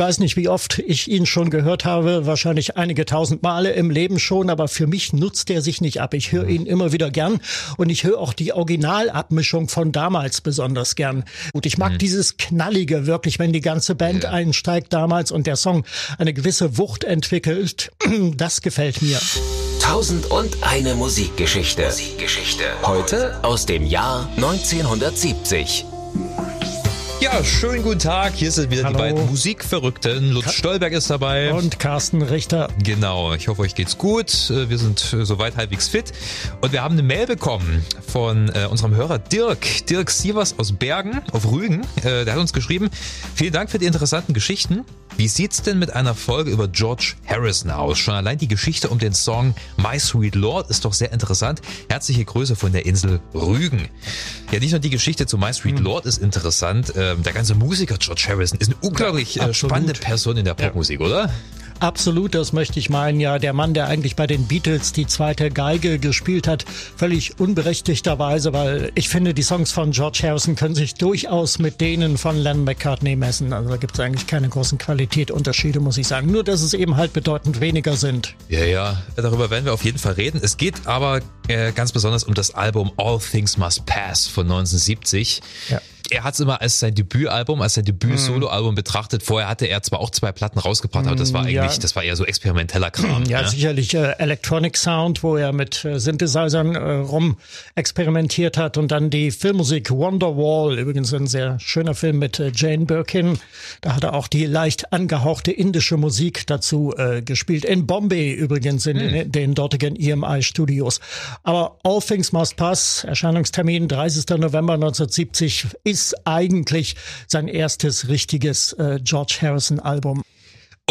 weiß nicht, wie oft ich ihn schon gehört habe, wahrscheinlich einige tausend Male im Leben schon, aber für mich nutzt er sich nicht ab. Ich höre ihn immer wieder gern und ich höre auch die Originalabmischung von damals besonders gern. Und ich mag mhm. dieses Knallige wirklich, wenn die ganze Band ja. einsteigt damals und der Song eine gewisse Wucht entwickelt. Das gefällt mir. Tausend und eine Musikgeschichte. Musikgeschichte. Heute aus dem Jahr 1970. Ja, schönen guten Tag. Hier sind wieder Hallo. die beiden Musikverrückten. Lutz Ka Stolberg ist dabei. Und Carsten Richter. Genau. Ich hoffe, euch geht's gut. Äh, wir sind äh, soweit halbwegs fit. Und wir haben eine Mail bekommen von äh, unserem Hörer Dirk. Dirk Sievers aus Bergen auf Rügen. Äh, der hat uns geschrieben. Vielen Dank für die interessanten Geschichten. Wie sieht's denn mit einer Folge über George Harrison aus? Schon allein die Geschichte um den Song My Sweet Lord ist doch sehr interessant. Herzliche Grüße von der Insel Rügen. Ja, nicht nur die Geschichte zu My Sweet hm. Lord ist interessant. Ähm, der ganze Musiker George Harrison ist eine unglaublich ja, äh, spannende Person in der Popmusik, ja. oder? Absolut, das möchte ich meinen. Ja, der Mann, der eigentlich bei den Beatles die zweite Geige gespielt hat, völlig unberechtigterweise, weil ich finde, die Songs von George Harrison können sich durchaus mit denen von Lennon McCartney messen. Also da gibt es eigentlich keine großen Qualitätunterschiede, muss ich sagen. Nur, dass es eben halt bedeutend weniger sind. Ja, ja, darüber werden wir auf jeden Fall reden. Es geht aber äh, ganz besonders um das Album All Things Must Pass von 1970. Ja er hat es immer als sein Debütalbum, als sein Debüt-Soloalbum betrachtet. Vorher hatte er zwar auch zwei Platten rausgebracht, aber das war eigentlich, ja. das war eher so experimenteller Kram. Ja, ja. sicherlich äh, Electronic Sound, wo er mit äh, Synthesizern äh, rum experimentiert hat und dann die Filmmusik Wonderwall, übrigens ein sehr schöner Film mit äh, Jane Birkin. Da hat er auch die leicht angehauchte indische Musik dazu äh, gespielt. In Bombay übrigens, in hm. den, den dortigen EMI Studios. Aber All Things Must Pass, Erscheinungstermin 30. November 1970, ist ist eigentlich sein erstes richtiges äh, George Harrison Album.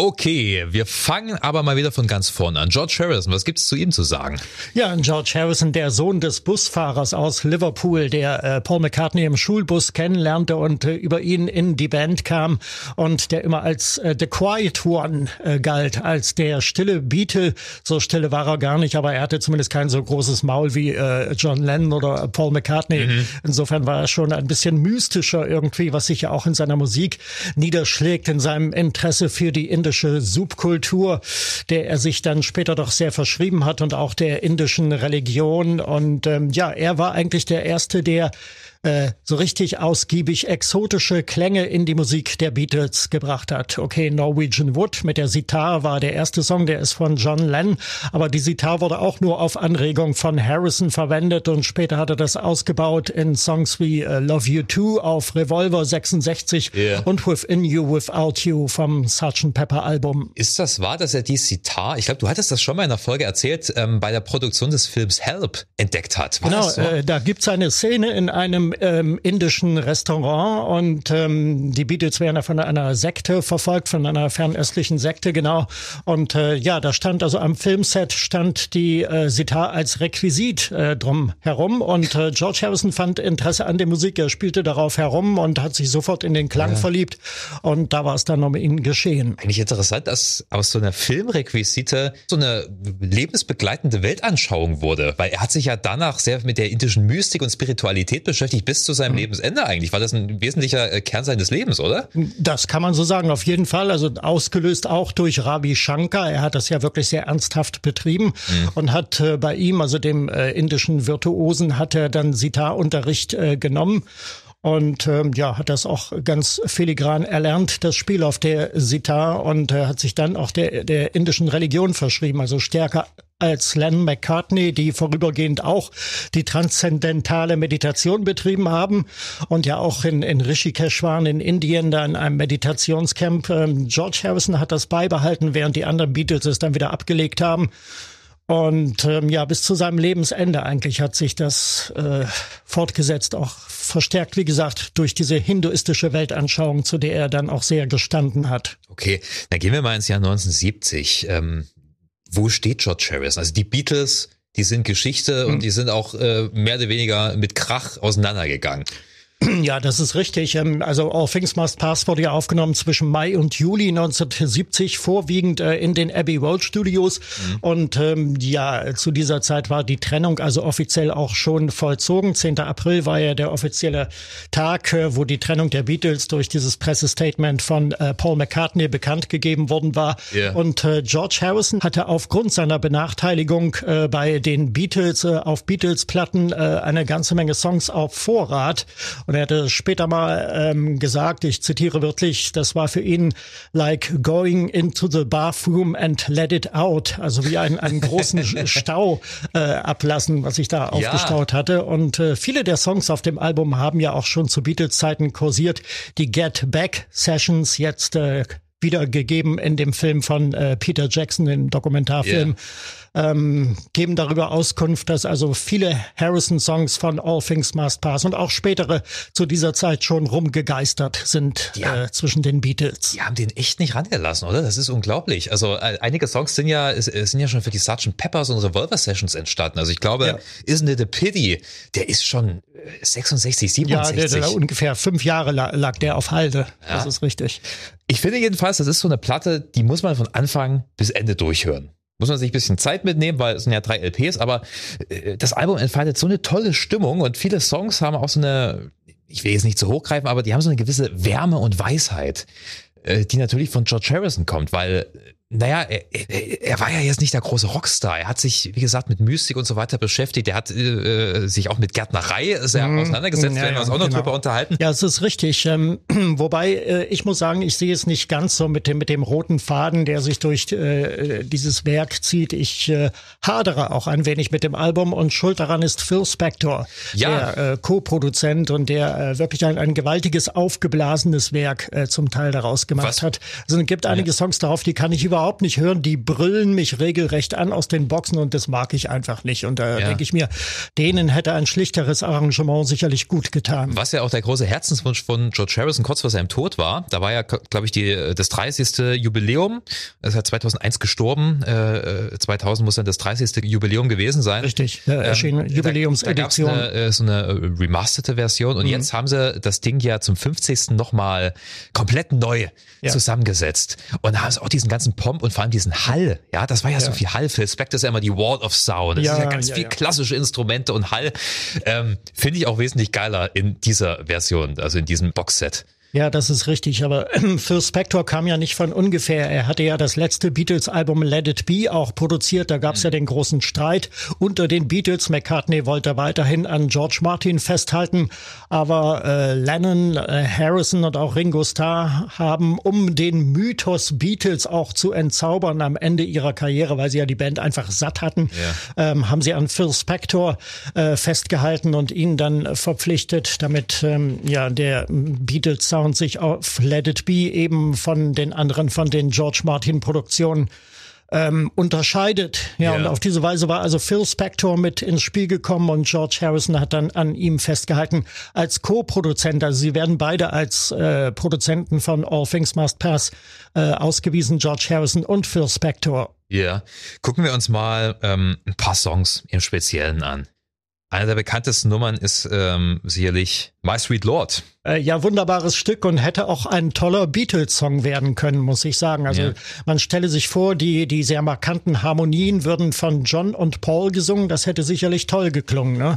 Okay, wir fangen aber mal wieder von ganz vorne an. George Harrison, was gibt's zu ihm zu sagen? Ja, George Harrison, der Sohn des Busfahrers aus Liverpool, der äh, Paul McCartney im Schulbus kennenlernte und äh, über ihn in die Band kam und der immer als äh, The Quiet One äh, galt, als der stille Beatle. So stille war er gar nicht, aber er hatte zumindest kein so großes Maul wie äh, John Lennon oder Paul McCartney. Mhm. Insofern war er schon ein bisschen mystischer irgendwie, was sich ja auch in seiner Musik niederschlägt, in seinem Interesse für die indische indische Subkultur, der er sich dann später doch sehr verschrieben hat und auch der indischen Religion. Und ähm, ja, er war eigentlich der Erste, der äh, so richtig ausgiebig exotische Klänge in die Musik der Beatles gebracht hat. Okay, Norwegian Wood mit der Sitar war der erste Song, der ist von John Lennon, aber die Sitar wurde auch nur auf Anregung von Harrison verwendet und später hat er das ausgebaut in Songs wie uh, Love You Too auf Revolver 66 yeah. und Within You Without You vom Sgt. Pepper Album. Ist das wahr, dass er die Sitar, ich glaube, du hattest das schon mal in der Folge erzählt, ähm, bei der Produktion des Films Help entdeckt hat? War genau, so? äh, da gibt's eine Szene in einem ähm, indischen Restaurant und ähm, die Beatles werden ja von einer Sekte verfolgt, von einer fernöstlichen Sekte, genau. Und äh, ja, da stand also am Filmset stand die äh, Sitar als Requisit äh, drum herum und äh, George Harrison fand Interesse an der Musik. Er spielte darauf herum und hat sich sofort in den Klang ja. verliebt und da war es dann um ihn geschehen. Eigentlich interessant, dass aus so einer Filmrequisite so eine lebensbegleitende Weltanschauung wurde, weil er hat sich ja danach sehr mit der indischen Mystik und Spiritualität beschäftigt, bis zu seinem mhm. Lebensende eigentlich. War das ein wesentlicher äh, Kern seines Lebens, oder? Das kann man so sagen, auf jeden Fall. Also ausgelöst auch durch Ravi Shankar. Er hat das ja wirklich sehr ernsthaft betrieben mhm. und hat äh, bei ihm, also dem äh, indischen Virtuosen, hat er dann Sitar-Unterricht äh, genommen und ähm, ja, hat das auch ganz filigran erlernt, das Spiel auf der Sitar und äh, hat sich dann auch der, der indischen Religion verschrieben, also stärker als Len McCartney, die vorübergehend auch die transzendentale Meditation betrieben haben und ja auch in, in Rishikesh waren in Indien da in einem Meditationscamp. Ähm, George Harrison hat das beibehalten, während die anderen Beatles es dann wieder abgelegt haben. Und ähm, ja, bis zu seinem Lebensende eigentlich hat sich das äh, fortgesetzt, auch verstärkt, wie gesagt, durch diese hinduistische Weltanschauung, zu der er dann auch sehr gestanden hat. Okay, dann gehen wir mal ins Jahr 1970. Ähm, wo steht George Harrison? Also die Beatles, die sind Geschichte und die sind auch äh, mehr oder weniger mit Krach auseinandergegangen. Ja, das ist richtig. Ähm, also All Things Must Pass wurde ja aufgenommen zwischen Mai und Juli 1970, vorwiegend äh, in den Abbey Road Studios. Mhm. Und ähm, ja, zu dieser Zeit war die Trennung also offiziell auch schon vollzogen. 10. April war ja der offizielle Tag, äh, wo die Trennung der Beatles durch dieses Pressestatement von äh, Paul McCartney bekannt gegeben worden war. Yeah. Und äh, George Harrison hatte aufgrund seiner Benachteiligung äh, bei den Beatles äh, auf Beatles-Platten eine ganze Menge Songs auf Vorrat. Und er hatte später mal ähm, gesagt, ich zitiere wörtlich, das war für ihn like going into the bathroom and let it out. Also wie einen, einen großen Stau äh, ablassen, was sich da ja. aufgestaut hatte. Und äh, viele der Songs auf dem Album haben ja auch schon zu Beatles-Zeiten kursiert. Die Get Back Sessions jetzt äh, wiedergegeben in dem Film von äh, Peter Jackson, dem Dokumentarfilm. Yeah ähm, geben darüber Auskunft, dass also viele Harrison-Songs von All Things Must Pass und auch spätere zu dieser Zeit schon rumgegeistert sind ja. äh, zwischen den Beatles. Die haben den echt nicht rangelassen, oder? Das ist unglaublich. Also äh, einige Songs sind ja sind ja schon für die Sgt. Peppers und Revolver Sessions entstanden. Also ich glaube, ja. Isn't It a Pity, der ist schon 66, 67. Ja, der, der, ungefähr fünf Jahre lag der auf Halde. Ja. Das ist richtig. Ich finde jedenfalls, das ist so eine Platte, die muss man von Anfang bis Ende durchhören. Muss man sich ein bisschen Zeit mitnehmen, weil es sind ja drei LPs, aber äh, das Album entfaltet so eine tolle Stimmung und viele Songs haben auch so eine, ich will jetzt nicht zu hochgreifen, aber die haben so eine gewisse Wärme und Weisheit, äh, die natürlich von George Harrison kommt, weil naja, er, er, er war ja jetzt nicht der große Rockstar. Er hat sich, wie gesagt, mit Mystik und so weiter beschäftigt. Er hat äh, sich auch mit Gärtnerei sehr mhm. auseinandergesetzt. Ja, werden wir uns auch noch genau. drüber unterhalten. Ja, es ist richtig. Ähm, wobei, äh, ich muss sagen, ich sehe es nicht ganz so mit dem, mit dem roten Faden, der sich durch äh, dieses Werk zieht. Ich äh, hadere auch ein wenig mit dem Album und schuld daran ist Phil Spector, ja. der äh, Co-Produzent und der äh, wirklich ein, ein gewaltiges, aufgeblasenes Werk äh, zum Teil daraus gemacht Was? hat. Also es gibt einige ja. Songs darauf, die kann ich über überhaupt nicht hören. Die brüllen mich regelrecht an aus den Boxen und das mag ich einfach nicht. Und da ja. denke ich mir, denen hätte ein schlichteres Arrangement sicherlich gut getan. Was ja auch der große Herzenswunsch von George Harrison kurz vor seinem Tod war. Da war ja, glaube ich, die, das 30. Jubiläum. Er ist ja 2001 gestorben. Äh, 2000 muss dann das 30. Jubiläum gewesen sein. Richtig, ja, erschien ähm, Jubiläumsedition. Da, da eine, äh, so eine äh, remasterte Version und mhm. jetzt haben sie das Ding ja zum 50. nochmal komplett neu ja. zusammengesetzt und haben auch diesen ganzen Pop Pomp und vor allem diesen Hall. Ja, das war ja, ja. so viel Hall. Phil Spector ist ja immer die Wall of Sound. Das ja, ist ja ganz ja, viel klassische Instrumente und Hall. Ähm, Finde ich auch wesentlich geiler in dieser Version, also in diesem Boxset. Ja, das ist richtig. Aber Phil Spector kam ja nicht von ungefähr. Er hatte ja das letzte Beatles-Album Let It Be auch produziert. Da gab es mhm. ja den großen Streit unter den Beatles. McCartney wollte weiterhin an George Martin festhalten. Aber äh, Lennon, äh, Harrison und auch Ringo Starr haben, um den Mythos Beatles auch zu entzaubern am Ende ihrer Karriere, weil sie ja die Band einfach satt hatten, ja. ähm, haben sie an Phil Spector äh, festgehalten und ihn dann verpflichtet, damit ähm, ja der Beatles Sound sich auf Let It Be eben von den anderen, von den George Martin Produktionen ähm, unterscheidet. Ja, yeah. und auf diese Weise war also Phil Spector mit ins Spiel gekommen und George Harrison hat dann an ihm festgehalten als Co-Produzent. Also sie werden beide als äh, Produzenten von All Things Must Pass äh, ausgewiesen, George Harrison und Phil Spector. Ja, yeah. gucken wir uns mal ähm, ein paar Songs im Speziellen an. Eine der bekanntesten Nummern ist ähm, sicherlich My Sweet Lord. Äh, ja, wunderbares Stück und hätte auch ein toller Beatles-Song werden können, muss ich sagen. Also ja. man stelle sich vor, die, die sehr markanten Harmonien würden von John und Paul gesungen. Das hätte sicherlich toll geklungen. Ne?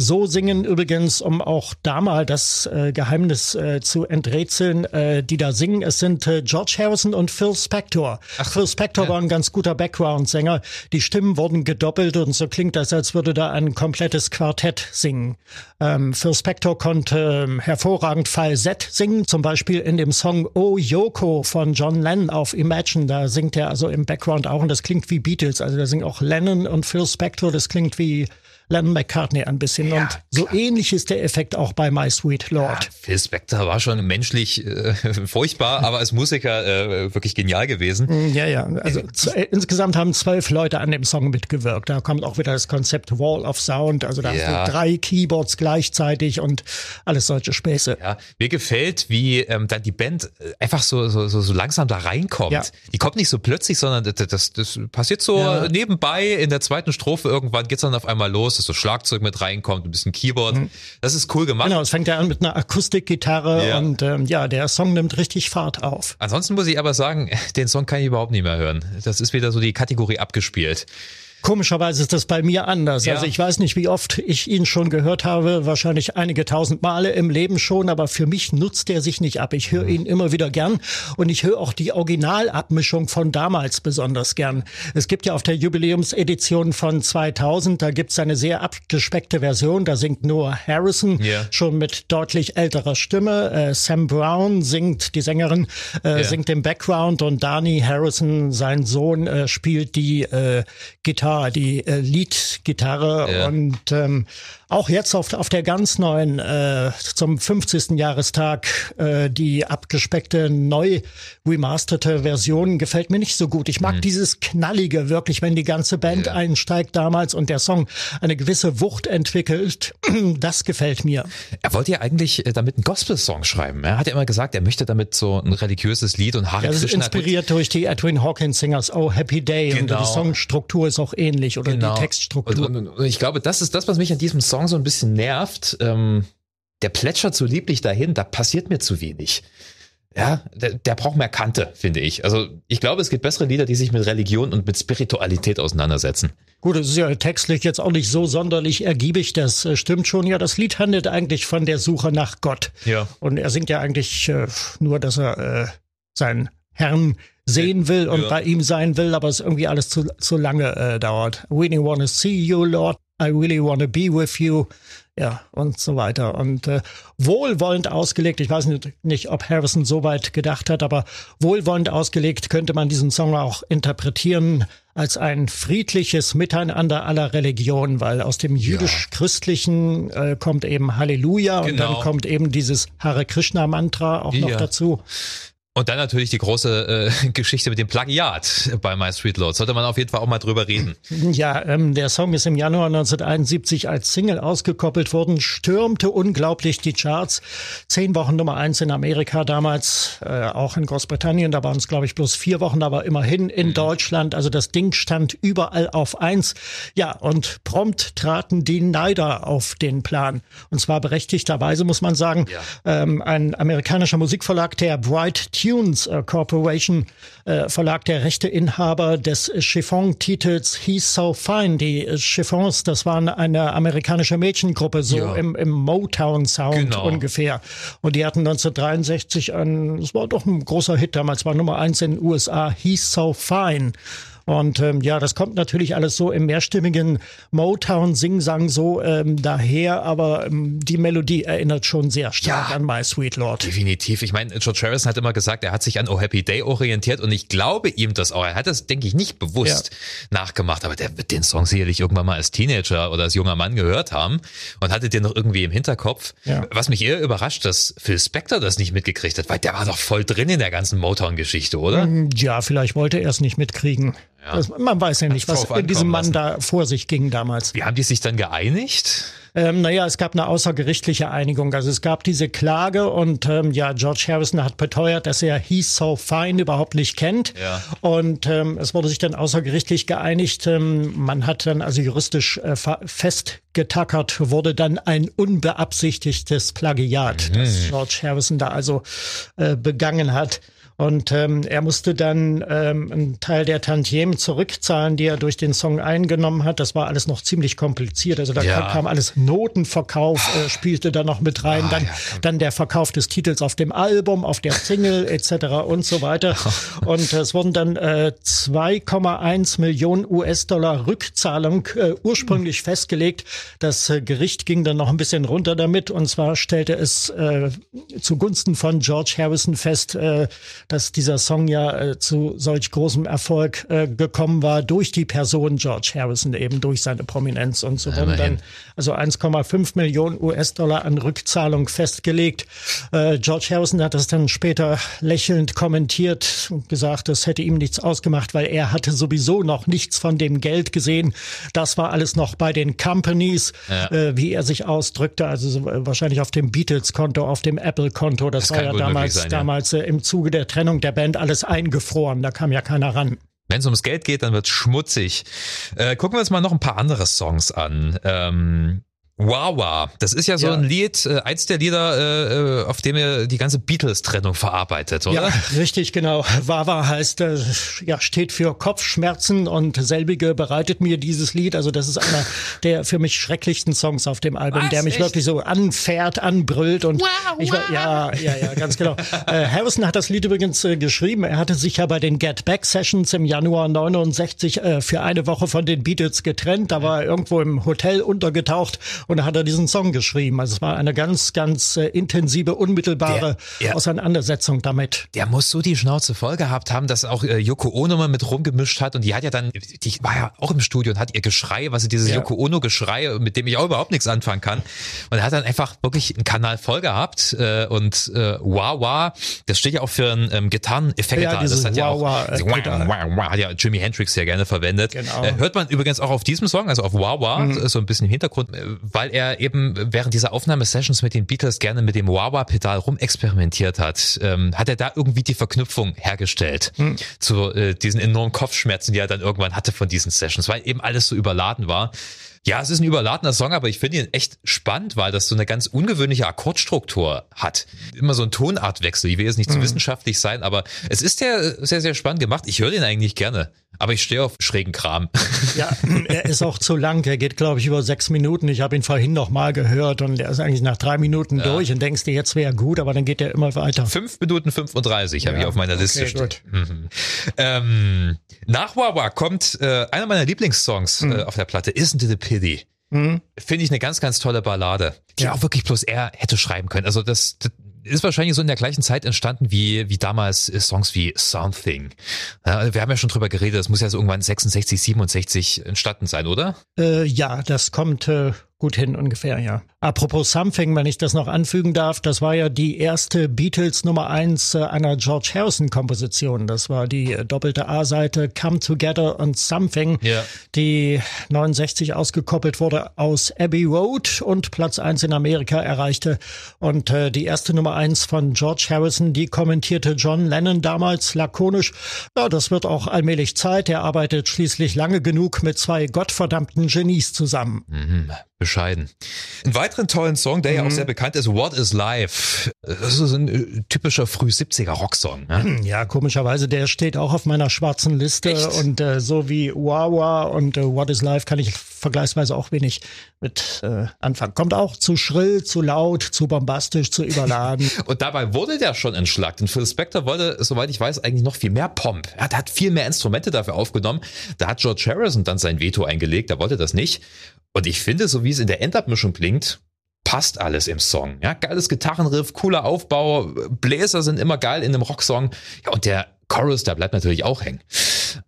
So singen übrigens, um auch da mal das äh, Geheimnis äh, zu enträtseln, äh, die da singen. Es sind äh, George Harrison und Phil Spector. Ach, Phil Spector ja. war ein ganz guter Background-Sänger. Die Stimmen wurden gedoppelt und so klingt das, als würde da ein komplettes Quartett singen. Ähm, Phil Spector konnte ähm, hervorragend Falsett singen, zum Beispiel in dem Song Oh Yoko von John Lennon auf Imagine. Da singt er also im Background auch und das klingt wie Beatles. Also da singen auch Lennon und Phil Spector. Das klingt wie Lennon McCartney ein bisschen. Ja, und so klar. ähnlich ist der Effekt auch bei My Sweet Lord. Ja, Phil Spector war schon menschlich äh, furchtbar, aber als Musiker äh, wirklich genial gewesen. Mm, ja, ja. Also äh, insgesamt haben zwölf Leute an dem Song mitgewirkt. Da kommt auch wieder das Konzept Wall of Sound. Also da ja. hast du drei Keyboards gleichzeitig und alles solche Späße. Ja, mir gefällt, wie ähm, dann die Band äh, einfach so, so, so, so langsam da reinkommt. Ja. Die kommt nicht so plötzlich, sondern das, das, das passiert so nebenbei in der zweiten Strophe irgendwann geht's dann auf einmal los dass so Schlagzeug mit reinkommt, ein bisschen Keyboard. Mhm. Das ist cool gemacht. Genau, es fängt ja an mit einer Akustikgitarre ja. und ähm, ja, der Song nimmt richtig Fahrt auf. Ansonsten muss ich aber sagen, den Song kann ich überhaupt nicht mehr hören. Das ist wieder so die Kategorie abgespielt. Komischerweise ist das bei mir anders. Ja. Also ich weiß nicht, wie oft ich ihn schon gehört habe, wahrscheinlich einige tausend Male im Leben schon, aber für mich nutzt er sich nicht ab. Ich höre ihn immer wieder gern und ich höre auch die Originalabmischung von damals besonders gern. Es gibt ja auf der Jubiläumsedition von 2000, da gibt's eine sehr abgespeckte Version, da singt Noah Harrison, yeah. schon mit deutlich älterer Stimme. Äh, Sam Brown singt, die Sängerin, äh, yeah. singt im Background und Danny Harrison, sein Sohn, äh, spielt die äh, Gitarre Gitarre, die äh, Lead-Gitarre ja. und ähm, auch jetzt auf, auf der ganz neuen, äh, zum 50. Jahrestag, äh, die abgespeckte, neu remasterte Version gefällt mir nicht so gut. Ich mag mhm. dieses Knallige wirklich, wenn die ganze Band ja. einsteigt damals und der Song eine gewisse Wucht entwickelt. Das gefällt mir. Er wollte ja eigentlich äh, damit einen Gospel-Song schreiben. Er hat ja immer gesagt, er möchte damit so ein religiöses Lied und Hare Das ist inspiriert durch die Edwin Hawkins Singers Oh Happy Day genau. und die genau. Songstruktur ist auch ähnlich oder genau. die Textstruktur. Und, und, und ich glaube, das ist das, was mich an diesem Song so ein bisschen nervt. Ähm, der plätschert so lieblich dahin, da passiert mir zu wenig. Ja, der, der braucht mehr Kante, finde ich. Also ich glaube, es gibt bessere Lieder, die sich mit Religion und mit Spiritualität auseinandersetzen. Gut, es ist ja textlich jetzt auch nicht so sonderlich ergiebig, das äh, stimmt schon. Ja, das Lied handelt eigentlich von der Suche nach Gott. Ja. Und er singt ja eigentlich äh, nur, dass er äh, seinen Herrn sehen will und ja. bei ihm sein will, aber es irgendwie alles zu, zu lange äh, dauert. I really wanna see you, Lord. I really wanna be with you. Ja, und so weiter. Und äh, wohlwollend ausgelegt, ich weiß nicht, nicht, ob Harrison so weit gedacht hat, aber wohlwollend ausgelegt könnte man diesen Song auch interpretieren als ein friedliches Miteinander aller Religionen, weil aus dem jüdisch-christlichen äh, kommt eben Halleluja genau. und dann genau. kommt eben dieses Hare Krishna Mantra auch ja. noch dazu. Und dann natürlich die große äh, Geschichte mit dem Plagiat bei My Street Lord. Sollte man auf jeden Fall auch mal drüber reden. Ja, ähm, der Song ist im Januar 1971 als Single ausgekoppelt worden, stürmte unglaublich die Charts. Zehn Wochen Nummer eins in Amerika damals, äh, auch in Großbritannien. Da waren es, glaube ich, bloß vier Wochen, aber immerhin in mhm. Deutschland. Also das Ding stand überall auf eins. Ja, und prompt traten die Neider auf den Plan. Und zwar berechtigterweise, muss man sagen. Ja. Ähm, ein amerikanischer Musikverlag, der Bright Tunes äh, Corporation, äh, Verlag der Rechteinhaber des Chiffon-Titels He's So Fine. Die Chiffons, das waren eine amerikanische Mädchengruppe, so ja. im, im Motown-Sound genau. ungefähr. Und die hatten 1963 ein, es war doch ein großer Hit damals, war Nummer eins in den USA, He's So Fine. Und ähm, ja, das kommt natürlich alles so im mehrstimmigen Motown-Singsang so ähm, daher, aber ähm, die Melodie erinnert schon sehr stark ja, an My Sweet Lord. Definitiv. Ich meine, George Harrison hat immer gesagt, er hat sich an Oh Happy Day orientiert und ich glaube ihm das auch. Er hat das, denke ich, nicht bewusst ja. nachgemacht, aber der wird den Song sicherlich irgendwann mal als Teenager oder als junger Mann gehört haben und hatte den noch irgendwie im Hinterkopf. Ja. Was mich eher überrascht, dass Phil Spector das nicht mitgekriegt hat, weil der war doch voll drin in der ganzen Motown-Geschichte, oder? Ja, vielleicht wollte er es nicht mitkriegen. Ja. Das, man weiß ja nicht, was in diesem Mann lassen. da vor sich ging damals. Wie haben die sich dann geeinigt? Ähm, naja, es gab eine außergerichtliche Einigung. Also es gab diese Klage und ähm, ja, George Harrison hat beteuert, dass er He's So Fine überhaupt nicht kennt. Ja. Und ähm, es wurde sich dann außergerichtlich geeinigt. Ähm, man hat dann also juristisch äh, festgetackert, wurde dann ein unbeabsichtigtes Plagiat, mhm. das George Harrison da also äh, begangen hat. Und ähm, er musste dann ähm, einen Teil der Tantiemen zurückzahlen, die er durch den Song eingenommen hat. Das war alles noch ziemlich kompliziert. Also da ja. kam alles Notenverkauf, äh, spielte da noch mit rein. Ah, dann, ja, dann der Verkauf des Titels auf dem Album, auf der Single etc. und so weiter. Und es wurden dann äh, 2,1 Millionen US-Dollar Rückzahlung äh, ursprünglich festgelegt. Das äh, Gericht ging dann noch ein bisschen runter damit. Und zwar stellte es äh, zugunsten von George Harrison fest, äh, dass dieser Song ja äh, zu solch großem Erfolg äh, gekommen war durch die Person George Harrison, eben durch seine Prominenz und so wurden dann also 1,5 Millionen US-Dollar an Rückzahlung festgelegt. Äh, George Harrison hat das dann später lächelnd kommentiert und gesagt, das hätte ihm nichts ausgemacht, weil er hatte sowieso noch nichts von dem Geld gesehen. Das war alles noch bei den Companies, ja. äh, wie er sich ausdrückte, also wahrscheinlich auf dem Beatles-Konto, auf dem Apple-Konto. Das, das war ja damals, sein, ja. damals äh, im Zuge der Trennung der Band alles eingefroren. Da kam ja keiner ran. Wenn es ums Geld geht, dann wird schmutzig. Äh, gucken wir uns mal noch ein paar andere Songs an. Ähm, Wawa, das ist ja so ja. ein Lied, äh, eins der Lieder, äh, äh, auf dem er die ganze Beatles-Trennung verarbeitet, oder? Ja, richtig, genau. Wawa heißt, äh, ja, steht für Kopfschmerzen und selbige bereitet mir dieses Lied. Also das ist einer der für mich schrecklichsten Songs auf dem Album, Was, der mich echt? wirklich so anfährt, anbrüllt und wow, ich war, ja, ja, ja, ganz genau. äh, Harrison hat das Lied übrigens äh, geschrieben. Er hatte sich ja bei den Get Back Sessions im Januar 69 äh, für eine Woche von den Beatles getrennt. Da war er irgendwo im Hotel untergetaucht und da hat er diesen Song geschrieben. Also es war eine ganz, ganz äh, intensive, unmittelbare der, ja, Auseinandersetzung damit. Der muss so die Schnauze voll gehabt haben, dass auch äh, Yoko Ono mal mit rumgemischt hat und die hat ja dann, die war ja auch im Studio und hat ihr Geschrei, was sie dieses ja. Yoko Ono Geschrei, mit dem ich auch überhaupt nichts anfangen kann. Und er hat dann einfach wirklich einen Kanal voll gehabt äh, und äh, Wah Wah, das steht ja auch für einen ähm, Gitarreneffekt ja, da. Das hat ja auch, wah, äh, wah, wah, wah, hat ja Jimi Hendrix sehr gerne verwendet. Genau. Äh, hört man übrigens auch auf diesem Song, also auf Wah Wah, mhm. so ein bisschen im Hintergrund, äh, weil er eben während dieser Aufnahmesessions mit den Beatles gerne mit dem Wah-Wah-Pedal rumexperimentiert hat, ähm, hat er da irgendwie die Verknüpfung hergestellt mhm. zu äh, diesen enormen Kopfschmerzen, die er dann irgendwann hatte von diesen Sessions, weil eben alles so überladen war. Ja, es ist ein überladener Song, aber ich finde ihn echt spannend, weil das so eine ganz ungewöhnliche Akkordstruktur hat. Immer so ein Tonartwechsel. Ich will jetzt nicht zu mhm. wissenschaftlich sein, aber es ist sehr, sehr, sehr spannend gemacht. Ich höre den eigentlich gerne. Aber ich stehe auf schrägen Kram. Ja, er ist auch zu lang. Er geht, glaube ich, über sechs Minuten. Ich habe ihn vorhin noch mal gehört und er ist eigentlich nach drei Minuten ja. durch und denkst dir, jetzt wäre gut, aber dann geht er immer weiter. Fünf Minuten 35 ja. habe ich auf meiner Liste okay, stehen. Mhm. Ähm, nach Wawa kommt äh, einer meiner Lieblingssongs mhm. äh, auf der Platte, Isn't It a Pity? Mhm. Finde ich eine ganz, ganz tolle Ballade, die ja. auch wirklich bloß er hätte schreiben können. Also das, das ist wahrscheinlich so in der gleichen Zeit entstanden wie, wie damals Songs wie Something. Ja, wir haben ja schon drüber geredet, das muss ja so irgendwann 66, 67 entstanden sein, oder? Äh, ja, das kommt äh, gut hin ungefähr, ja. Apropos Something, wenn ich das noch anfügen darf, das war ja die erste Beatles Nummer eins äh, einer George Harrison Komposition. Das war die äh, doppelte A-Seite Come Together und Something, ja. die 69 ausgekoppelt wurde aus Abbey Road und Platz eins in Amerika erreichte. Und äh, die erste Nummer eins von George Harrison, die kommentierte John Lennon damals lakonisch. Ja, das wird auch allmählich Zeit. Er arbeitet schließlich lange genug mit zwei gottverdammten Genies zusammen. Mhm bescheiden. Einen weiteren tollen Song, der mhm. ja auch mhm. sehr bekannt ist, What is Life? Das ist ein äh, typischer früh 70er Rocksong. Ne? Ja, komischerweise, der steht auch auf meiner schwarzen Liste Echt? und äh, so wie Wawa und äh, What is Life kann ich vergleichsweise auch wenig mit äh, anfangen. Kommt auch zu schrill, zu laut, zu bombastisch, zu überladen. und dabei wurde der schon entschlackt. Und Phil Spector wollte, soweit ich weiß, eigentlich noch viel mehr Pomp. Er hat viel mehr Instrumente dafür aufgenommen. Da hat George Harrison dann sein Veto eingelegt, er wollte das nicht. Und ich finde, so wie es in der Endabmischung klingt, passt alles im Song. Ja, geiles Gitarrenriff, cooler Aufbau, Bläser sind immer geil in einem Rocksong. Ja, und der Chorus, der bleibt natürlich auch hängen.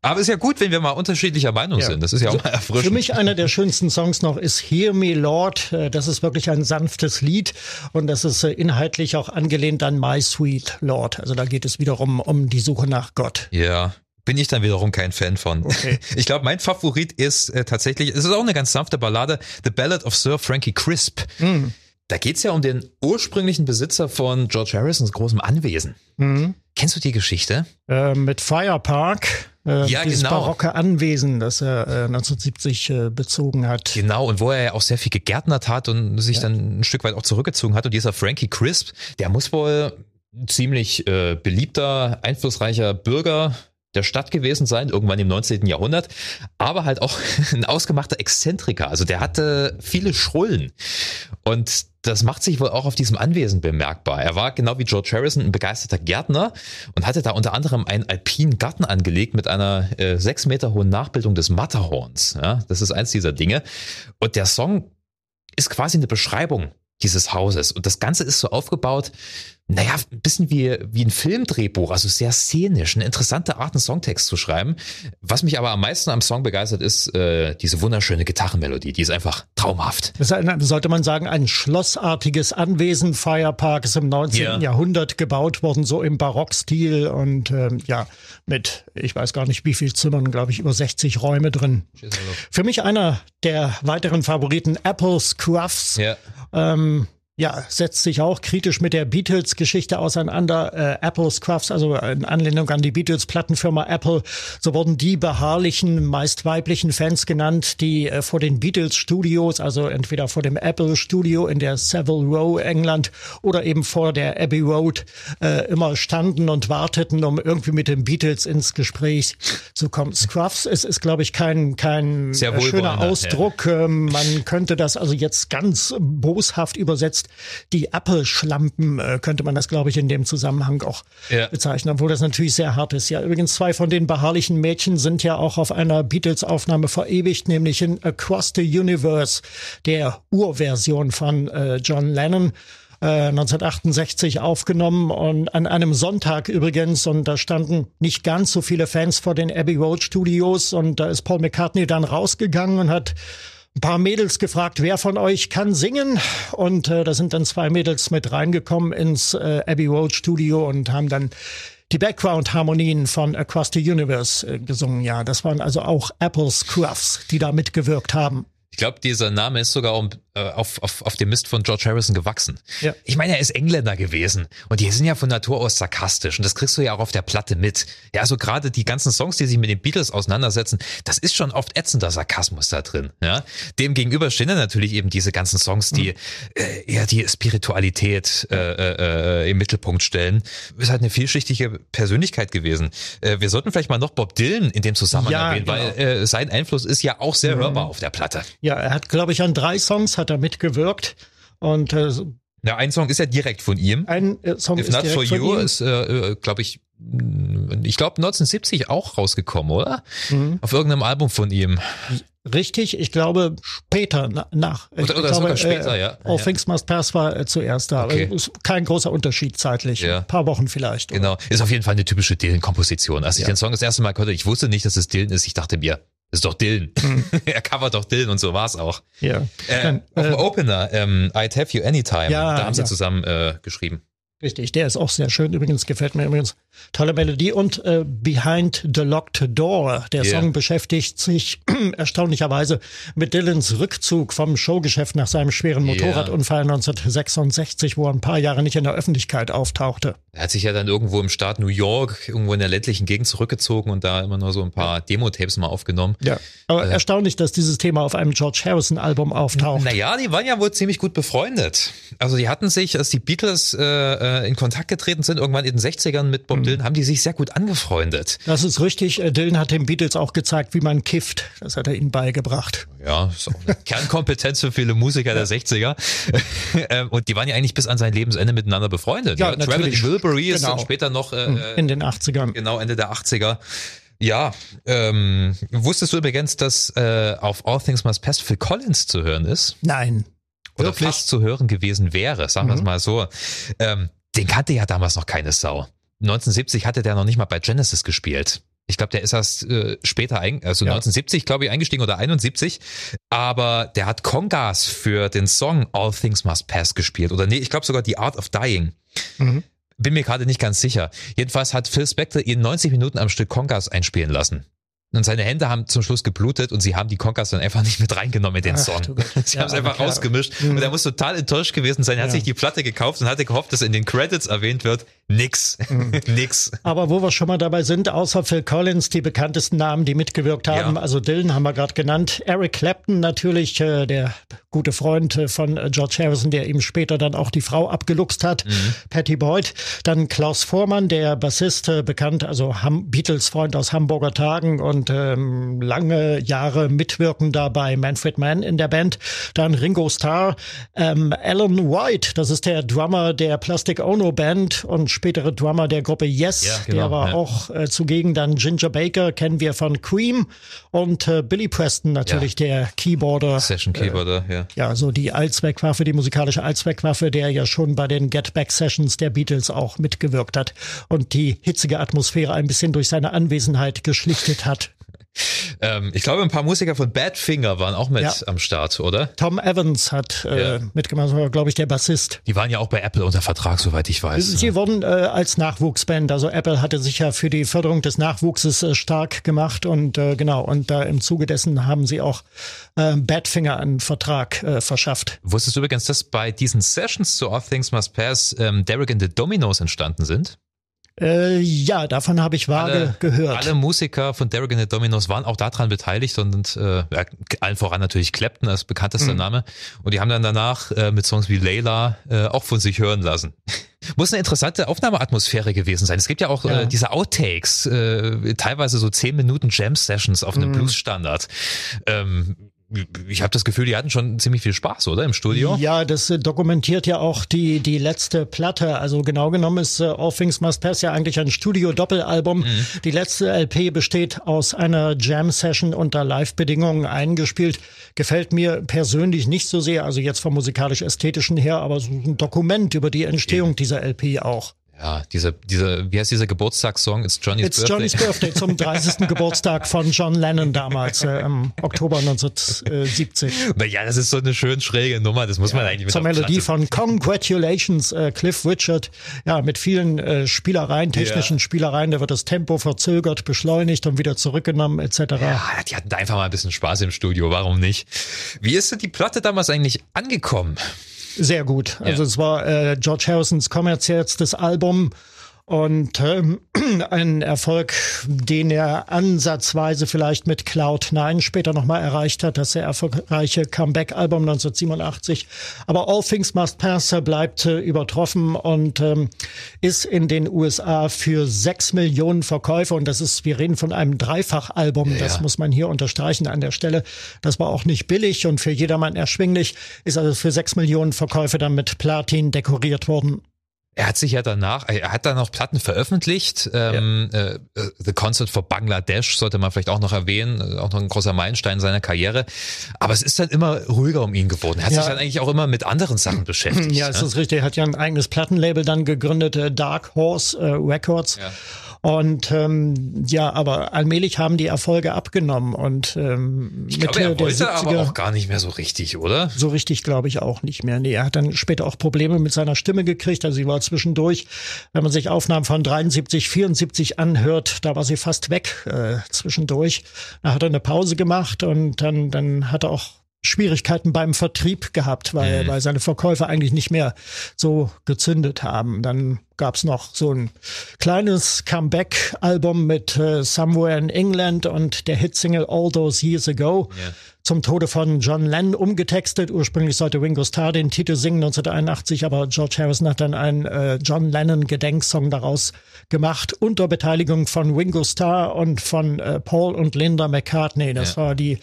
Aber ist ja gut, wenn wir mal unterschiedlicher Meinung ja. sind. Das ist ja auch mal erfrischend. Für mich einer der schönsten Songs noch ist Hear Me Lord. Äh, das ist wirklich ein sanftes Lied und das ist äh, inhaltlich auch angelehnt an My Sweet Lord. Also da geht es wiederum um die Suche nach Gott. Ja, bin ich dann wiederum kein Fan von. Okay. Ich glaube, mein Favorit ist äh, tatsächlich, es ist auch eine ganz sanfte Ballade, The Ballad of Sir Frankie Crisp. Mm. Da geht's ja um den ursprünglichen Besitzer von George Harrisons großem Anwesen. Mhm. Kennst du die Geschichte? Äh, mit Fire Park. Äh, ja, dieses genau. barocke Anwesen, das er äh, 1970 äh, bezogen hat. Genau, und wo er ja auch sehr viel gegärtnert hat und sich ja. dann ein Stück weit auch zurückgezogen hat. Und dieser Frankie Crisp, der muss wohl ziemlich äh, beliebter, einflussreicher Bürger der Stadt gewesen sein, irgendwann im 19. Jahrhundert, aber halt auch ein ausgemachter Exzentriker. Also der hatte viele Schrullen. Und das macht sich wohl auch auf diesem Anwesen bemerkbar. Er war genau wie George Harrison ein begeisterter Gärtner und hatte da unter anderem einen alpinen Garten angelegt mit einer äh, sechs Meter hohen Nachbildung des Matterhorns. Ja, das ist eins dieser Dinge. Und der Song ist quasi eine Beschreibung dieses Hauses. Und das Ganze ist so aufgebaut, naja, ein bisschen wie, wie ein Filmdrehbuch, also sehr szenisch, eine interessante Art, einen Songtext zu schreiben. Was mich aber am meisten am Song begeistert, ist äh, diese wunderschöne Gitarrenmelodie. Die ist einfach traumhaft. Das ist ein, sollte man sagen, ein schlossartiges Anwesen. Firepark ist im 19. Yeah. Jahrhundert gebaut worden, so im Barockstil und ähm, ja, mit, ich weiß gar nicht wie viel Zimmern, glaube ich, über 60 Räume drin. Für mich einer der weiteren Favoriten, Apple Scruffs. Yeah. Ähm, Ja, setzt sich auch kritisch mit der Beatles-Geschichte auseinander. Äh, Apple Scruffs, also in Anlehnung an die Beatles-Plattenfirma Apple, so wurden die beharrlichen, meist weiblichen Fans genannt, die äh, vor den Beatles-Studios, also entweder vor dem Apple-Studio in der Savile Row, England, oder eben vor der Abbey Road, äh, immer standen und warteten, um irgendwie mit den Beatles ins Gespräch zu kommen. Scruffs ist, ist glaube ich, kein, kein Sehr äh, schöner Ausdruck. Ähm, Man könnte das also jetzt ganz boshaft übersetzt, die Apple-Schlampen äh, könnte man das, glaube ich, in dem Zusammenhang auch Ja. bezeichnen, obwohl das natürlich sehr hart ist. Ja, übrigens zwei von den beharrlichen Mädchen sind ja auch auf einer Beatles-Aufnahme verewigt, nämlich in Across the Universe, der Urversion von äh, John Lennon. äh, 1968 aufgenommen und an einem Sonntag übrigens und da standen nicht ganz so viele Fans vor den Abbey Road Studios und da ist Paul McCartney dann rausgegangen und hat ein paar Mädels gefragt, wer von euch kann singen und äh, da sind dann zwei Mädels mit reingekommen ins äh, Abbey Road Studio und haben dann die Background-Harmonien von Across the Universe äh, gesungen. Ja, das waren also auch Apple Scruffs, die da mitgewirkt haben. Ich glaube, dieser Name ist sogar um, äh, auf, auf, auf dem Mist von George Harrison gewachsen. Ja. Ich meine, er ist Engländer gewesen und die sind ja von Natur aus sarkastisch und das kriegst du ja auch auf der Platte mit. Ja, also gerade die ganzen Songs, die sich mit den Beatles auseinandersetzen, das ist schon oft ätzender Sarkasmus da drin. Ja, dem gegenüber stehen dann natürlich eben diese ganzen Songs, die äh, eher die Spiritualität äh, äh, äh, im Mittelpunkt stellen. Ist halt eine vielschichtige Persönlichkeit gewesen. Äh, wir sollten vielleicht mal noch Bob Dylan in dem Zusammenhang Ja, erwähnen, weil genau. äh, sein Einfluss ist ja auch sehr hörbar auf der Platte. Ja, er hat, glaube ich, an drei Songs hat er mitgewirkt und äh, Ja, ein Song ist ja direkt von ihm. ein äh, Song If ist Not direkt For von You ihm. ist, äh, äh, glaube ich, mh, ich glaube 1970 auch rausgekommen, oder? Mhm. Auf irgendeinem Album von ihm. Richtig, ich glaube später na, nach. Ich Oder- oder glaube, sogar später, ja. All Ja. Things Must Pass war äh, zuerst da. Okay. Ist kein großer Unterschied zeitlich. Ja. Ein paar Wochen vielleicht. oder? Genau. Ist auf jeden Fall eine typische Dylan-Komposition. Als ich Ja. den Song das erste Mal konnte, ich wusste nicht, dass es Dylan ist. Ich dachte mir, ist doch Dylan. er covert doch Dylan und so war's auch. Ja. Äh, Dann, auf dem äh, Opener, ähm, I'd Have You Anytime, Ja, da haben sie ja. zusammen äh, geschrieben. Richtig, der ist auch sehr schön. Übrigens gefällt mir übrigens tolle Melodie und äh, Behind the Locked Door. Der Yeah. Song beschäftigt sich erstaunlicherweise mit Dylans Rückzug vom Showgeschäft nach seinem schweren. Motorradunfall 1966, wo er ein paar Jahre nicht in der Öffentlichkeit auftauchte. Er hat sich ja dann irgendwo im Staat New York, irgendwo in der ländlichen Gegend zurückgezogen und da immer nur so ein paar Demo-Tapes mal aufgenommen. Ja, aber erstaunlich, dass dieses Thema auf einem George Harrison Album auftaucht. Naja, die waren ja wohl ziemlich gut befreundet. Also die hatten sich, als die Beatles äh, äh, in Kontakt getreten sind, irgendwann in den 60ern mit Bob Dylan, haben die sich sehr gut angefreundet. Das ist richtig. Äh, Dylan hat den Beatles auch gezeigt, wie man kifft. Das hat er ihnen beigebracht. Ja, ist auch eine Kernkompetenz für viele Musiker der 60er. Ähm, und die waren ja eigentlich bis an sein Lebensende miteinander befreundet. Ja, Traveling natürlich. Wilburys Genau. und später noch äh, In den 80ern. genau Ende der 80er. Ja, ähm, wusstest du übrigens, dass äh, auf All Things Must Pass Phil Collins zu hören ist? Nein. oder Wirklich? fast zu hören gewesen wäre, sagen wir es mal so. Ähm, den kannte ja damals noch keine Sau. 1970 hatte der noch nicht mal bei Genesis gespielt. Ich glaube, der ist erst äh, später, ein, also Ja. 1970, glaube ich, eingestiegen oder 71. Aber der hat Congas für den Song All Things Must Pass gespielt. Oder nee, ich glaube sogar The Art of Dying. Mhm. Bin mir gerade nicht ganz sicher. Jedenfalls hat Phil Spector ihn 90 Minuten am Stück Congas einspielen lassen. Und seine Hände haben zum Schluss geblutet und sie haben die Congas dann einfach nicht mit reingenommen in den Ach, Song. Sie Ja, haben es einfach klar. rausgemischt Mhm. und er muss total enttäuscht gewesen sein. Er hat Ja. sich die Platte gekauft und hatte gehofft, dass in den Credits erwähnt wird. Nix. Mhm. Nix. Aber wo wir schon mal dabei sind, außer Phil Collins, die bekanntesten Namen, die mitgewirkt haben, Ja. also Dylan haben wir gerade genannt, Eric Clapton natürlich, äh, der gute Freund äh, von George Harrison, der ihm später dann auch die Frau abgeluchst hat, Patty Boyd. Dann Klaus Vormann, der Bassist, äh, bekannt, also Ham Beatles-Freund aus Hamburger Tagen und ähm, lange Jahre mitwirkender bei Manfred Mann in der Band. Dann Ringo Starr, ähm, Alan White, das ist der Drummer der Plastic Ono Band und spätere Drummer der Gruppe Yes, Ja, genau, der war ja. auch äh, zugegen. Dann Ginger Baker kennen wir von Cream und äh, Billy Preston natürlich der Keyboarder. Session Keyboarder, ja. Ja, so die Allzweckwaffe, die musikalische Allzweckwaffe, der ja schon bei den Get Back Sessions der Beatles auch mitgewirkt hat und die hitzige Atmosphäre ein bisschen durch seine Anwesenheit geschlichtet hat. Ähm, ich glaube, ein paar Musiker von Badfinger waren auch mit ja. am Start, oder? Tom Evans hat äh, ja. mitgemacht, war, glaube ich, der Bassist. Die waren ja auch bei Apple unter Vertrag, soweit ich weiß. Sie ja. wurden äh, als Nachwuchsband, also Apple hatte sich ja für die Förderung des Nachwuchses äh, stark gemacht und äh, genau, und da im Zuge dessen haben sie auch äh, Badfinger einen Vertrag äh, verschafft. Wusstest du übrigens, dass bei diesen Sessions zu All Things Must Pass ähm, Derek and the Dominos entstanden sind? Äh, ja, davon habe ich vage alle, gehört. Alle Musiker von Derek and the Dominos waren auch daran beteiligt und äh, ja, allen voran natürlich Clapton als bekanntester mhm. Name. Und die haben dann danach äh, mit Songs wie Layla äh, auch von sich hören lassen. Muss eine interessante Aufnahmeatmosphäre gewesen sein. Es gibt ja auch ja. Äh, diese Outtakes, äh, teilweise so 10 Minuten Jam-Sessions auf einem mhm. Blues-Standard. Ähm, ich habe das Gefühl, die hatten schon ziemlich viel Spaß, oder im Studio? Ja, das äh, dokumentiert ja auch die die letzte Platte. Also genau genommen ist äh, All Things Must Pass ja eigentlich ein Studio-Doppelalbum. Mhm. Die letzte LP besteht aus einer Jam-Session unter Live-Bedingungen eingespielt. Gefällt mir persönlich nicht so sehr, also jetzt vom musikalisch-ästhetischen her, aber so ein Dokument über die Entstehung dieser LP auch. Ja, diese, diese, wie heißt dieser Geburtstagssong? It's Johnny's It's Birthday. Johnny's Birthday zum 30. Geburtstag von John Lennon damals äh, im Oktober 1970. Naja, das ist so eine schön schräge Nummer, das muss ja, man eigentlich mit Zur Melodie von Congratulations, äh, Cliff Richard. Ja, mit vielen äh, Spielereien, technischen ja. Spielereien, da wird das Tempo verzögert, beschleunigt und wieder zurückgenommen etc. Ja, die hatten einfach mal ein bisschen Spaß im Studio, warum nicht? Wie ist denn die Platte damals eigentlich angekommen? Sehr gut. Also ja. es war äh, George Harrisons kommerziellstes Album und ähm, ein Erfolg, den er ansatzweise vielleicht mit Cloud9 später nochmal erreicht hat, das sehr erfolgreiche Comeback-Album 1987. Aber All Things Must Pass bleibt äh, übertroffen und ähm, ist in den USA für sechs Millionen Verkäufe und das ist, wir reden von einem Dreifachalbum, ja. das muss man hier unterstreichen an der Stelle. Das war auch nicht billig und für jedermann erschwinglich, ist also für sechs Millionen Verkäufe dann mit Platin dekoriert worden. Er hat sich ja danach, er hat dann noch Platten veröffentlicht. Ähm, ja. äh, The Concert for Bangladesh sollte man vielleicht auch noch erwähnen, auch noch ein großer Meilenstein seiner Karriere. Aber es ist dann immer ruhiger um ihn geworden. Er hat ja. sich dann eigentlich auch immer mit anderen Sachen beschäftigt. Ja, es ne? ist richtig. Er hat ja ein eigenes Plattenlabel dann gegründet, äh, Dark Horse äh, Records. Ja. Und ähm, ja, aber allmählich haben die Erfolge abgenommen und ähm, ich glaube, er wollte aber auch gar nicht mehr so richtig, oder? So richtig glaube ich auch nicht mehr. Nee, er hat dann später auch Probleme mit seiner Stimme gekriegt. Also sie war zwischendurch, wenn man sich Aufnahmen von 73, 74 anhört, da war sie fast weg äh, zwischendurch. Da hat er eine Pause gemacht und dann, dann hat er auch Schwierigkeiten beim Vertrieb gehabt, weil, mhm. weil seine Verkäufe eigentlich nicht mehr so gezündet haben. Dann gab's noch so ein kleines Comeback-Album mit äh, Somewhere in England und der Hitsingle All Those Years Ago. Yeah. Zum Tode von John Lennon umgetextet. Ursprünglich sollte Ringo Starr den Titel singen 1981, aber George Harrison hat dann einen äh, John Lennon Gedenksong daraus gemacht unter Beteiligung von Ringo Starr und von äh, Paul und Linda McCartney. Das yeah. war die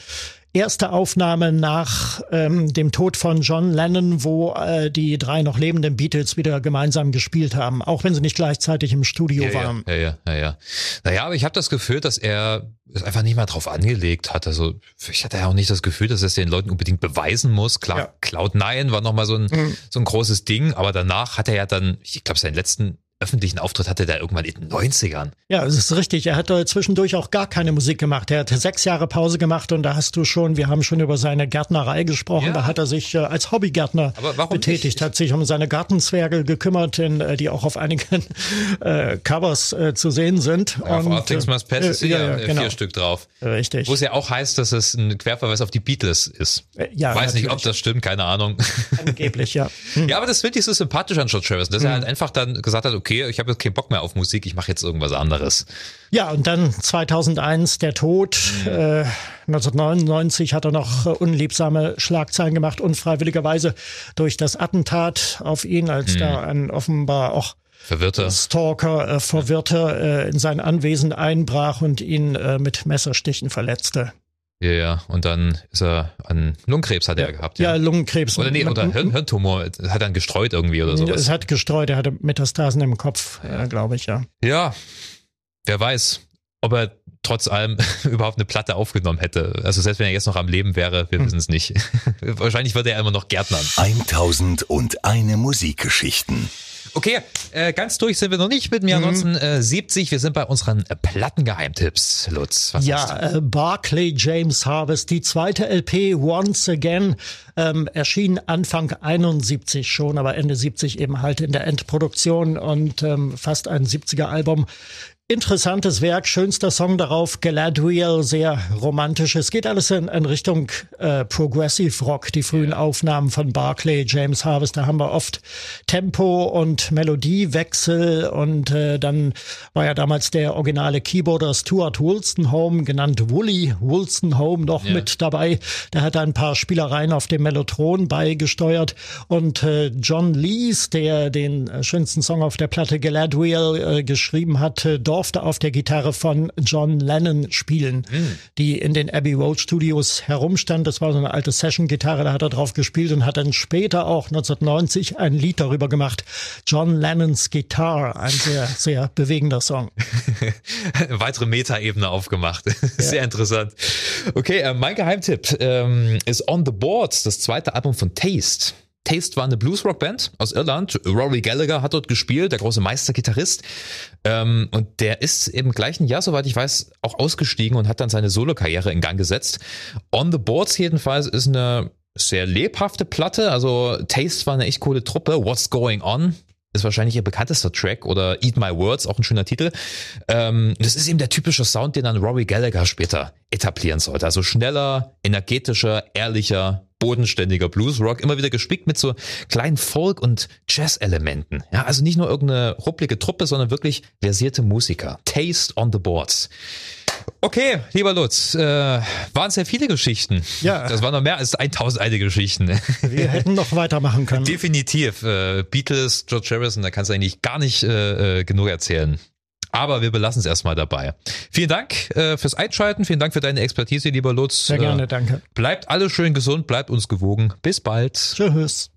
erste Aufnahme nach ähm, dem Tod von John Lennon, wo äh, die drei noch lebenden Beatles wieder gemeinsam gespielt haben, auch wenn sie nicht gleichzeitig im Studio ja, waren. Ja, ja, ja, ja. Naja, aber ich habe das Gefühl, dass er es einfach nicht mal drauf angelegt hat. Also ich hatte ja auch nicht das Gefühl, dass er es den Leuten unbedingt beweisen muss. Klar, ja. Cloud9 war nochmal so ein, mhm. so ein großes Ding, aber danach hat er ja dann, ich glaube, seinen letzten öffentlichen Auftritt hatte der irgendwann in den 90ern. Ja, das ist richtig. Er hat zwischendurch auch gar keine Musik gemacht. Er hatte sechs Jahre Pause gemacht und da hast du schon, wir haben schon über seine Gärtnerei gesprochen. Ja. Da hat er sich äh, als Hobbygärtner betätigt, nicht? hat sich um seine Gartenzwerge gekümmert, in, äh, die auch auf einigen äh, Covers äh, zu sehen sind. Ja, und, auf Things Must Pass ist ja, ja, genau. vier Stück drauf. Richtig. Wo es ja auch heißt, dass es ein Querverweis auf die Beatles ist. Ja, Weiß natürlich. nicht, ob das stimmt, keine Ahnung. Angeblich, ja. Hm. Ja, aber das finde ich so sympathisch an George Harrison, dass hm. er halt einfach dann gesagt hat, okay, okay, ich habe jetzt keinen Bock mehr auf Musik, ich mache jetzt irgendwas anderes. Ja, und dann 2001 der Tod. Mhm. Äh, 1999 hat er noch unliebsame Schlagzeilen gemacht, unfreiwilligerweise durch das Attentat auf ihn, als mhm. da ein offenbar auch Verwirrter. Stalker, äh, Verwirrter äh, in sein Anwesen einbrach und ihn äh, mit Messerstichen verletzte. Ja, ja. Und dann ist er an Lungenkrebs hat ja, er gehabt. Ja, ja Lungenkrebs. Oder nee, oder Hirn, Hirntumor hat er dann gestreut irgendwie oder sowas. Es hat gestreut, er hatte Metastasen im Kopf, ja. äh, glaube ich, ja. Ja, wer weiß, ob er trotz allem überhaupt eine Platte aufgenommen hätte. Also selbst wenn er jetzt noch am Leben wäre, wir hm. wissen es nicht. Wahrscheinlich würde er immer noch Gärtnern. 1001 Musikgeschichten. Okay, äh, ganz durch sind wir noch nicht mit dem Jahr 1970. Wir sind bei unseren äh, Plattengeheimtipps. Lutz, was? Ja, äh, Barclay James Harvest, die zweite LP Once Again, ähm, erschien Anfang 71 schon, aber Ende 70 eben halt in der Endproduktion und ähm, fast ein 70er Album. Interessantes Werk, schönster Song darauf, Galadriel, sehr romantisch. Es geht alles in, in Richtung äh, Progressive Rock, die frühen Aufnahmen von Barclay, James Harvest. Da haben wir oft Tempo und Melodiewechsel und äh, dann war ja damals der originale Keyboarder Stuart Woolstenholme, genannt Wooly Woolstenholme, noch Ja. mit dabei. Der hat ein paar Spielereien auf dem Mellotron beigesteuert und äh, John Lees, der den äh, schönsten Song auf der Platte Galadriel äh, geschrieben hat, äh, durfte auf der Gitarre von John Lennon spielen, die in den Abbey Road Studios herumstand. Das war so eine alte Session-Gitarre, da hat er drauf gespielt und hat dann später auch 1990 ein Lied darüber gemacht. John Lennons Guitar, ein sehr, sehr bewegender Song. Weitere Metaebene aufgemacht. Sehr interessant. Okay, äh, mein Geheimtipp ähm, ist On the Boards, das zweite Album von Taste. Taste war eine Bluesrock-Band aus Irland. Rory Gallagher hat dort gespielt, der große Meistergitarrist. Ähm, und der ist im gleichen Jahr, soweit ich weiß, auch ausgestiegen und hat dann seine Solokarriere in Gang gesetzt. On the Boards jedenfalls ist eine sehr lebhafte Platte. Also Taste war eine echt coole Truppe. What's Going On ist wahrscheinlich ihr bekanntester Track oder Eat My Words, auch ein schöner Titel. Ähm, das ist eben der typische Sound, den dann Rory Gallagher später etablieren sollte. Also schneller, energetischer, ehrlicher, bodenständiger Bluesrock, immer wieder gespickt mit so kleinen Folk- und Jazz-Elementen. Ja, also nicht nur irgendeine rupplige Truppe, sondern wirklich versierte Musiker. Taste on the Boards. Okay, lieber Lutz, äh, waren sehr viele Geschichten. Ja. Das waren noch mehr als 1000 eine Geschichten. Wir hätten noch weitermachen können. Definitiv. Äh, Beatles, George Harrison, da kannst du eigentlich gar nicht äh, äh, genug erzählen. Aber wir belassen es erstmal dabei. Vielen Dank äh, fürs Einschalten, vielen Dank für deine Expertise, lieber Lutz. Sehr gerne, Äh, danke. bleibt alle schön gesund, bleibt uns gewogen. Bis bald. Tschüss.